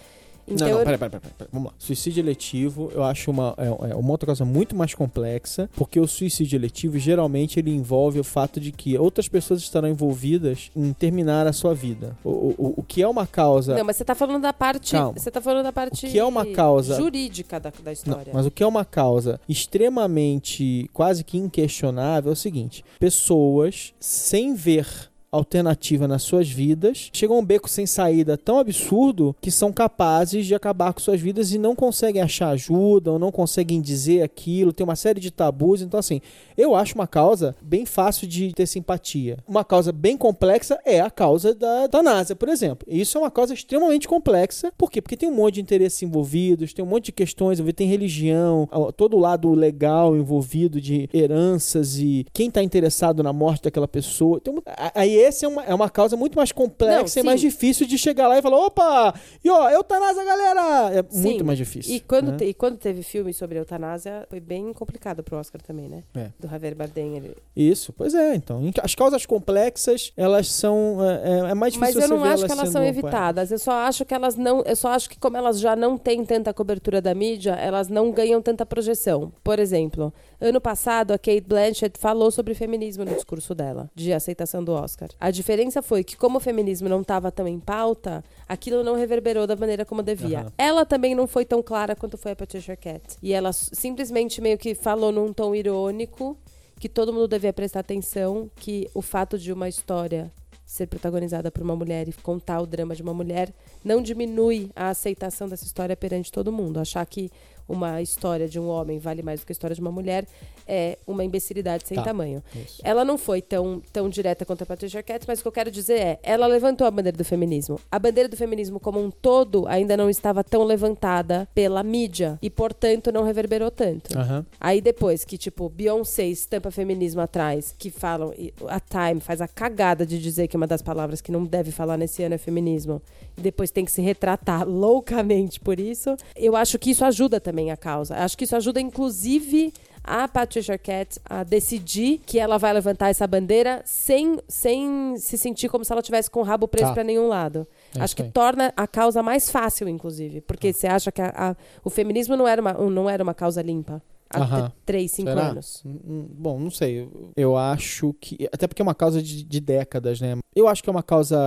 Então, não, não, peraí, peraí, peraí, peraí. Vamos lá. Suicídio eletivo, eu acho uma, é, é uma outra coisa muito mais complexa, porque o suicídio eletivo, geralmente, ele envolve o fato de que outras pessoas estarão envolvidas em terminar a sua vida. O, o, o que é uma causa... Não, mas você tá falando da parte. Calma. Você tá falando da parte O que é uma causa- jurídica da, da Não, história. mas o que é uma causa extremamente, quase que inquestionável é o seguinte: pessoas sem ver alternativa nas suas vidas chegam a um beco sem saída tão absurdo que são capazes de acabar com suas vidas e não conseguem achar ajuda ou não conseguem dizer aquilo, tem uma série de tabus. Então, assim, eu acho uma causa bem fácil de ter simpatia. Uma causa bem complexa é a causa da eutanásia, por exemplo. E Isso é uma causa extremamente complexa. Por quê? Porque tem um monte de interesses envolvidos, tem um monte de questões, tem religião, todo o lado legal envolvido de heranças e quem está interessado na morte daquela pessoa. A- Aí esse é uma, é uma causa muito mais complexa Não, e mais difícil de chegar lá e falar: opa! E ó, eutanásia, galera! É Sim. muito mais difícil. E quando, né? te- e quando teve filme sobre eutanásia, foi bem complicado pro Oscar também, né? É. Do Javier Bardem. Ele... Isso, pois é. Então, as causas complexas, elas são. É, é- é mais difícil Mas eu não acho que elas são evitadas. Eu só acho que elas não. Eu só acho que, como elas já não têm tanta cobertura da mídia, elas não ganham tanta projeção. Por exemplo, ano passado a Kate Blanchett falou sobre feminismo no discurso dela, de aceitação do Oscar. A diferença foi que, como o feminismo não estava tão em pauta, aquilo não reverberou da maneira como devia. Aham. Ela também não foi tão clara quanto foi a Patricia Arquette. E ela simplesmente meio que falou num tom irônico que todo mundo devia prestar atenção que o fato de uma história ser protagonizada por uma mulher e contar o drama de uma mulher não diminui a aceitação dessa história perante todo mundo. Achar que uma história de um homem vale mais do que a história de uma mulher é uma imbecilidade sem Tá. tamanho. Isso. Ela não foi tão, tão direta contra a Patricia Arquette, mas o que eu quero dizer é, ela levantou a bandeira do feminismo. A bandeira do feminismo como um todo ainda não estava tão levantada pela mídia e, portanto, não reverberou tanto. Aham. Aí depois que, tipo, Beyoncé estampa feminismo atrás, que falam, a Time faz a cagada de dizer que uma das palavras que não deve falar nesse ano é feminismo, e depois tem que se retratar loucamente por isso, eu acho que isso ajuda também a causa. Acho que isso ajuda, inclusive, a Patricia Arquette a decidir que ela vai levantar essa bandeira sem, sem se sentir como se ela tivesse com o rabo preso Tá. pra nenhum lado. É Acho que aí. torna a causa mais fácil, inclusive. Porque você acha que a- a- o feminismo não era, uma, não era uma causa limpa há três, cinco Será? anos. Hum, hum, Bom, não sei. Eu, acho que. Até porque é uma causa de, de décadas, né? Eu acho que é uma causa.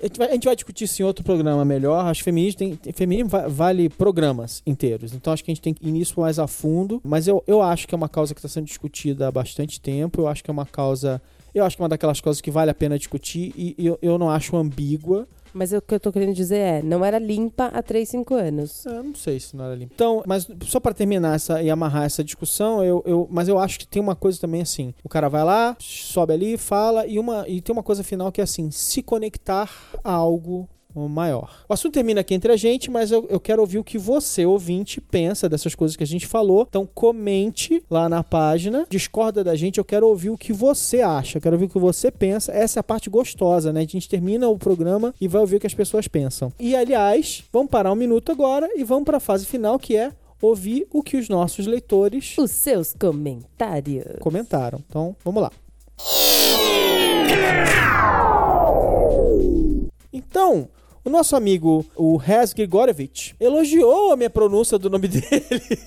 A gente vai, a gente vai discutir isso em outro programa melhor. Acho que feminismo, tem, feminismo va- vale programas inteiros. Então acho que a gente tem que ir nisso mais a fundo. Mas eu, eu acho que é uma causa que está sendo discutida há bastante tempo. Eu acho que é uma causa. Eu acho que é uma daquelas coisas que vale a pena discutir e eu, eu não acho ambígua. Mas o que eu tô querendo dizer é, não era limpa há três, cinco anos. Eu não sei se não era limpo. Então, mas só pra terminar essa, e amarrar essa discussão, eu, eu, mas eu acho que tem uma coisa também assim. O cara vai lá, sobe ali, fala, e, uma, e tem uma coisa final que é assim: se conectar a algo maior. O assunto termina aqui entre a gente, mas eu, eu quero ouvir o que você, ouvinte, pensa dessas coisas que a gente falou. Então comente lá na página, discorda da gente, eu quero ouvir o que você acha, eu quero ouvir o que você pensa. Essa é a parte gostosa, né? A gente termina o programa e vai ouvir o que as pessoas pensam. E aliás, vamos parar um minuto agora e vamos para a fase final que é ouvir o que os nossos leitores Os seus comentários. comentaram. Então, vamos lá. Então, o nosso amigo, o Hez Grigorevich, elogiou a minha pronúncia do nome dele.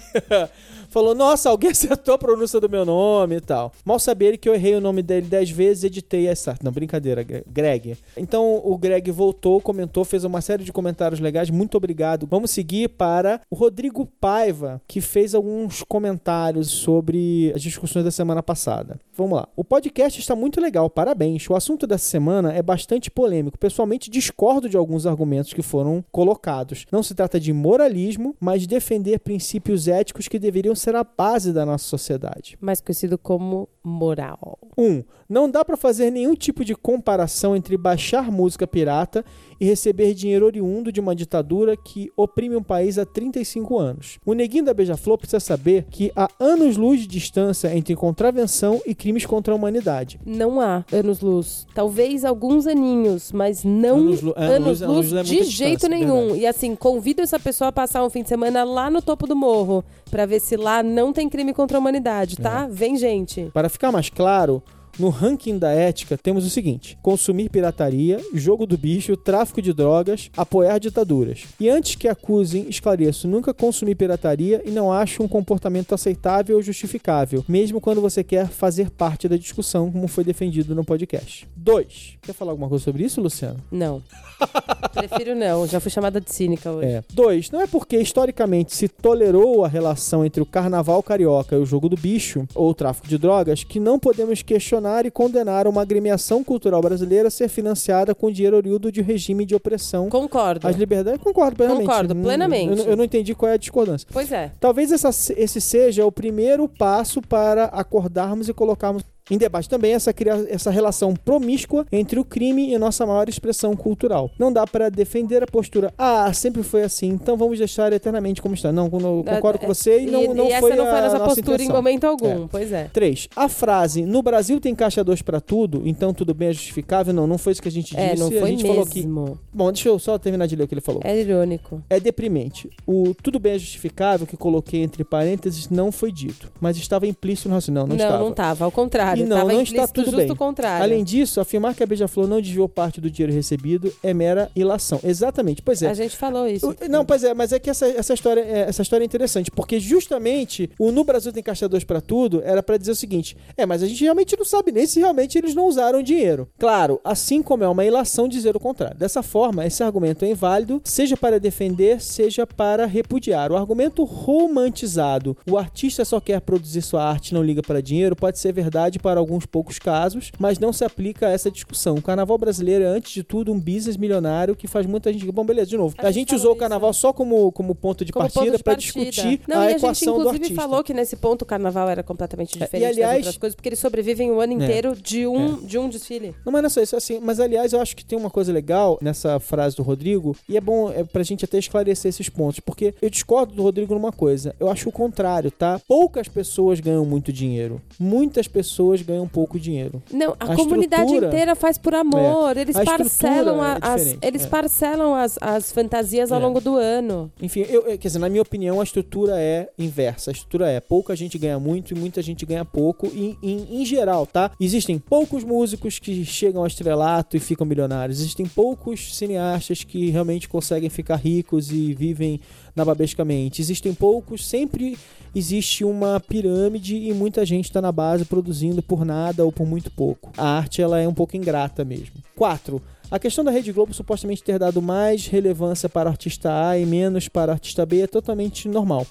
falou: Nossa, alguém acertou a pronúncia do meu nome e tal. Mal saber que eu errei o nome dele dez vezes e editei essa. Não, brincadeira, Greg. Então o Greg voltou, comentou, fez uma série de comentários legais. Muito obrigado. Vamos seguir para o Rodrigo Paiva, que fez alguns comentários sobre as discussões da semana passada. Vamos lá. O podcast está muito legal, parabéns. O assunto dessa semana é bastante polêmico. Pessoalmente, discordo de alguns argumentos que foram colocados. Não se trata de moralismo, mas de defender princípios éticos que deveriam ser a base da nossa sociedade. Mais conhecido como moral. 1. Um, não dá para fazer nenhum tipo de comparação entre baixar música pirata e receber dinheiro oriundo de uma ditadura que oprime um país há 35 anos. O neguinho da Beija-Flor precisa saber que há anos-luz de distância entre contravenção e crimes contra a humanidade. Não há anos-luz. Talvez alguns aninhos, mas não anos-luz anos anos é de jeito nenhum. Verdade. E assim, convido essa pessoa a passar um fim de semana lá no topo do morro para ver se lá não tem crime contra a humanidade, tá? É. Vem gente. Para ficar mais claro, no ranking da ética, temos o seguinte: consumir pirataria, jogo do bicho, tráfico de drogas, apoiar ditaduras. E antes que acusem, esclareço: nunca consumi pirataria e não acho um comportamento aceitável ou justificável, mesmo quando você quer fazer parte da discussão, como foi defendido no podcast. 2. Quer falar alguma coisa sobre isso, Luciano? Não. Prefiro não, já fui chamada de cínica hoje. É. Dois, não é porque historicamente se tolerou a relação entre o carnaval carioca e o jogo do bicho, ou o tráfico de drogas, que não podemos questionar e condenar uma agremiação cultural brasileira a ser financiada com dinheiro oriundo de regime de opressão. Concordo. As liberdades, concordo plenamente. Concordo, plenamente. Eu, eu, não entendi qual é a discordância. Pois é. Talvez essa, esse seja o primeiro passo para acordarmos e colocarmos em debate também essa, essa relação promíscua entre o crime e nossa maior expressão cultural. Não dá para defender a postura, ah, sempre foi assim, então vamos deixar eternamente como está. Não, concordo com é, você e não, não e foi essa não foi a nossa postura intenção. em momento algum, é. pois é. Três, a frase, no Brasil tem caixa 2 para tudo, então tudo bem é justificável, não, não foi isso que a gente é, disse. Não foi a gente mesmo. falou que... Bom, deixa eu só terminar de ler o que ele falou. É irônico. É deprimente. O tudo bem é justificável que coloquei entre parênteses não foi dito, mas estava implícito no raciocínio. Não, não, não estava. Não, não estava, ao contrário. E não, não está tudo justo bem. contrário. Além disso, afirmar que a Beija-Flor não desviou parte do dinheiro recebido é mera ilação. Exatamente, pois é. A gente falou isso. O, não, pois é, mas é que essa, essa, história, é, essa história é interessante, porque justamente o No Brasil tem caixa 2 para tudo era para dizer o seguinte: é, mas a gente realmente não sabe nem se realmente eles não usaram dinheiro. Claro, assim como é uma ilação dizer o contrário. Dessa forma, esse argumento é inválido, seja para defender, seja para repudiar. O argumento romantizado, o artista só quer produzir sua arte não liga para dinheiro, pode ser verdade para alguns poucos casos, mas não se aplica a essa discussão. O carnaval brasileiro é, antes de tudo, um business milionário que faz muita gente. Bom, beleza, de novo. A, a gente, usou o carnaval isso. só como, como ponto de como partida para discutir não, a equação a gente, do artista. falou que nesse ponto o carnaval era completamente diferente é, e, aliás, das outras coisas, porque eles sobrevivem o ano é. inteiro é, de, um, é. de um desfile. Não, mas não é só isso, assim. Mas, aliás, eu acho que tem uma coisa legal nessa frase do Rodrigo, e é bom é, pra gente até esclarecer esses pontos, porque eu discordo do Rodrigo numa coisa. Eu acho o contrário, tá? Poucas pessoas ganham muito dinheiro. Muitas pessoas ganham pouco dinheiro. Não, a, a comunidade inteira faz por amor. É. Eles, parcelam a, é as, eles é. parcelam as, as fantasias ao é. longo do ano. Enfim, eu, quer dizer, na minha opinião, a estrutura é inversa. A estrutura é pouca gente ganha muito e muita gente ganha pouco. E, em, em geral, tá? Existem poucos músicos que chegam ao estrelato e ficam milionários. Existem poucos cineastas que realmente conseguem ficar ricos e vivem nababescamente. Existem poucos, sempre existe uma pirâmide e muita gente está na base produzindo por nada ou por muito pouco. A arte ela é um pouco ingrata mesmo. 4. A questão da Rede Globo supostamente ter dado mais relevância para artista A e menos para artista B é totalmente normal.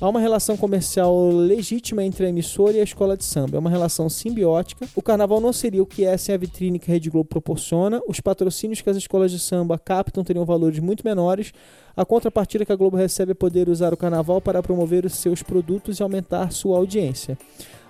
Há uma relação comercial legítima entre a emissora e a escola de samba. É uma relação simbiótica. O carnaval não seria o que é sem a vitrine que a Rede Globo proporciona. Os patrocínios que as escolas de samba captam teriam valores muito menores. A contrapartida que a Globo recebe é poder usar o carnaval para promover os seus produtos e aumentar sua audiência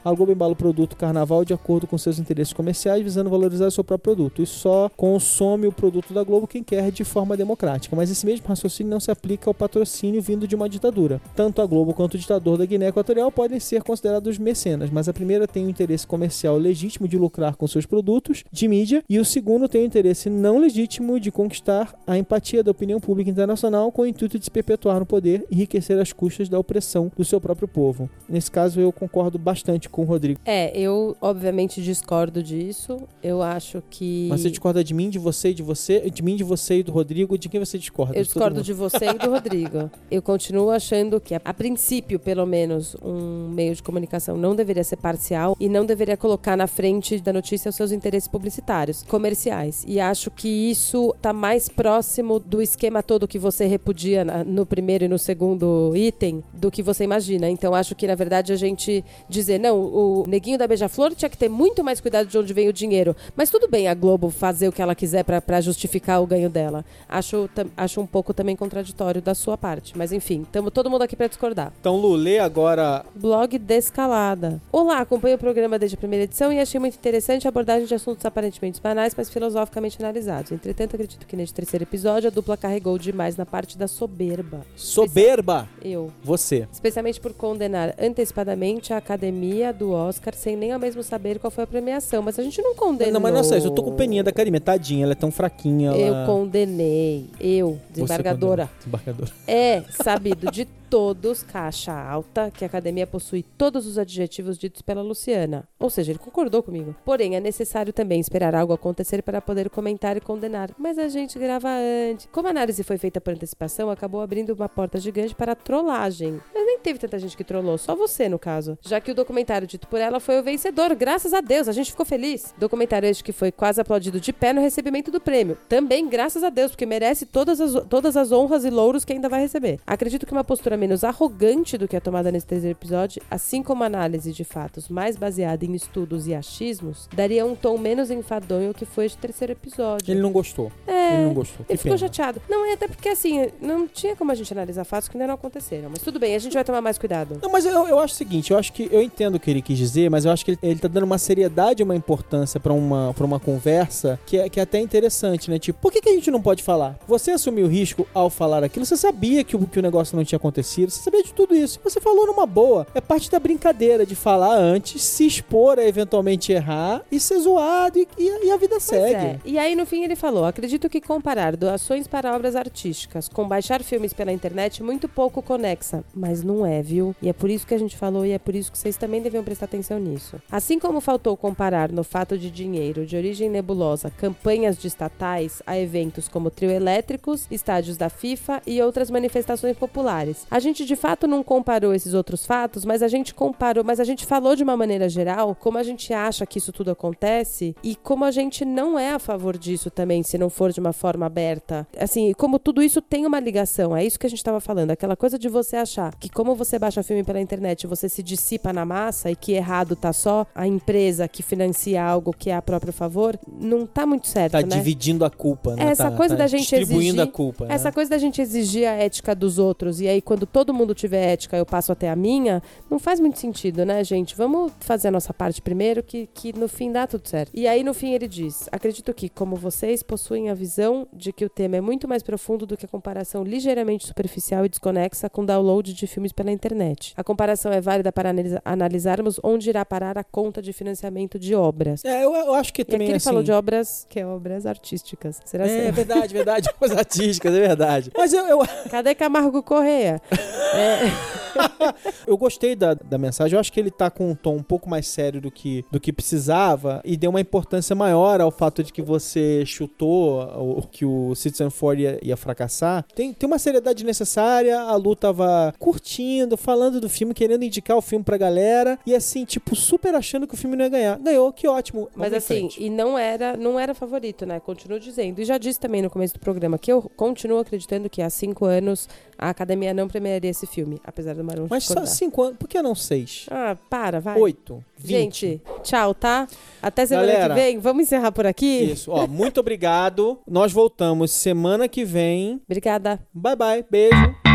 a Globo embala o produto Carnaval de acordo com seus interesses comerciais, visando valorizar seu próprio produto. E só consome o produto da Globo quem quer de forma democrática. Mas esse mesmo raciocínio não se aplica ao patrocínio vindo de uma ditadura. Tanto a Globo quanto o ditador da Guiné Equatorial podem ser considerados mecenas, mas a primeira tem o interesse comercial legítimo de lucrar com seus produtos de mídia, e o segundo tem o interesse não legítimo de conquistar a empatia da opinião pública internacional com o intuito de se perpetuar no poder e enriquecer as custas da opressão do seu próprio povo. Nesse caso, eu concordo bastante com o Rodrigo. É, eu obviamente discordo disso. Eu acho que. Mas você discorda de mim, de você e de você, de mim, de você e do Rodrigo? De quem você discorda? Eu discordo de você e do Rodrigo. Eu continuo achando que, a princípio, pelo menos, um meio de comunicação não deveria ser parcial e não deveria colocar na frente da notícia os seus interesses publicitários, comerciais. E acho que isso tá mais próximo do esquema todo que você repudia no primeiro e no segundo item do que você imagina. Então acho que, na verdade, a gente dizer, não, o neguinho da Beija-Flor tinha que ter muito mais cuidado de onde vem o dinheiro. Mas tudo bem a Globo fazer o que ela quiser pra- pra justificar o ganho dela. Acho, acho um pouco também contraditório da sua parte. Mas enfim, estamos todo mundo aqui pra discordar. Então, Lu, lê agora. Blog Descalada. Olá, acompanho o programa desde a primeira edição e achei muito interessante a abordagem de assuntos aparentemente banais, mas filosoficamente analisados. Entretanto, acredito que neste terceiro episódio a dupla carregou demais na parte da soberba. Soberba! Eu. Você. Especialmente por condenar antecipadamente a academia do Oscar sem nem ao mesmo saber qual foi a premiação. Mas a gente não condenou. Não, mas não é isso. Eu tô com peninha da academia. Tadinha, ela é tão fraquinha. Eu ela... condenei. Eu, desembargadora. Desembargadora. É sabido de todos, caixa alta, que a academia possui todos os adjetivos ditos pela Luciana. Ou seja, ele concordou comigo. Porém, é necessário também esperar algo acontecer para poder comentar e condenar. Mas a gente grava antes. Como a análise foi feita por antecipação, acabou abrindo uma porta gigante para a trollagem. Mas nem teve tanta gente que trollou, só você no caso. Já que o documentário dito por ela foi o vencedor, graças a Deus, a gente ficou feliz. Documentário este que foi quase aplaudido de pé no recebimento do prêmio. Também graças a Deus, porque merece todas as, todas as honras e louros que ainda vai receber. Acredito que uma postura menos arrogante do que a tomada nesse terceiro episódio, assim como a análise de fatos mais baseada em estudos e achismos, daria um tom menos enfadonho que foi este terceiro episódio. Ele não gostou. É. Ele não gostou. Que Ele ficou pena. chateado. Não, é até porque assim, não tinha como a gente analisar fatos que ainda não aconteceram. Mas tudo bem, a gente vai tomar mais cuidado. Não, mas eu, eu acho o seguinte, eu acho que eu entendo o que ele quis dizer, mas eu acho que ele, ele tá dando uma seriedade, uma importância pra uma, pra uma conversa que é, que é até interessante, né? Tipo, por que, que a gente não pode falar? Você assumiu o risco ao falar aquilo, você sabia que o, que o negócio não tinha acontecido, você sabia de tudo isso. Você falou numa boa. É parte da brincadeira de falar antes, se expor a eventualmente errar e ser zoado e, e- e a vida Pois segue. é. E aí, no fim, ele falou: acredito que comparar doações para obras artísticas com baixar filmes pela internet é muito pouco conexa. Mas não é, viu? E é por isso que a gente falou e é por isso que vocês também deviam prestar atenção nisso. Assim como faltou comparar no fato de dinheiro de origem nebulosa campanhas de estatais a eventos como trio elétricos, estádios da FIFA e outras manifestações populares. A gente de fato não comparou esses outros fatos, mas a gente comparou, mas a gente falou de uma maneira geral como a gente acha que isso tudo acontece e como a gente não é a favor disso também, se não for de uma forma aberta. Assim, como tudo isso tem uma ligação, é isso que a gente tava falando, aquela coisa de você achar que como você baixa filme pela internet, você se dissipa na massa e que errado tá só a empresa que financia algo que é a próprio favor, não tá muito certo, Tá né? dividindo a culpa, né? Essa Tá- coisa tá da gente distribuindo exigir- a culpa. né? Essa coisa da gente exigir a ética dos outros e aí quando todo mundo tiver ética eu passo até a minha, não faz muito sentido, né, gente? Vamos fazer a nossa parte primeiro que, que no fim dá tudo certo. E aí no fim ele diz: "Acredito que como vocês possuem a visão de que o tema é muito mais profundo do que a comparação ligeiramente superficial e desconexa com download de filmes pela internet. A comparação é válida para analisa- analisarmos onde irá parar a conta de financiamento de obras." É, eu, eu acho que E aqui também ele assim, falou de obras, que é obras artísticas. Será É, que verdade, verdade. Coisas artísticas, é verdade. Mas eu, eu, Cadê Camargo Correia? É, eu gostei da, da mensagem. Eu acho que ele tá com um tom um pouco mais sério do que, do que precisava e deu uma importância maior ao fato de que você chutou o, que o Citizen 4 ia, ia fracassar. Tem, tem uma seriedade necessária. A Lu tava curtindo, falando do filme, querendo indicar o filme pra galera. E assim, tipo, super achando que o filme não ia ganhar. Ganhou, que ótimo. Mas assim, frente. e não era, não era favorito, né? Continuo dizendo. E já disse também no começo do programa que eu continuo acreditando que há cinco anos a academia não premiaria esse filme, apesar do Marão Mas só discordar. cinco anos. Por que não seis? Ah, para, vai. Oito? Vinte? Gente, tchau, tá? Até semana Galera, que vem. Vamos encerrar por aqui? Isso, ó, muito obrigado. Nós voltamos semana que vem. Obrigada. Bye bye, beijo.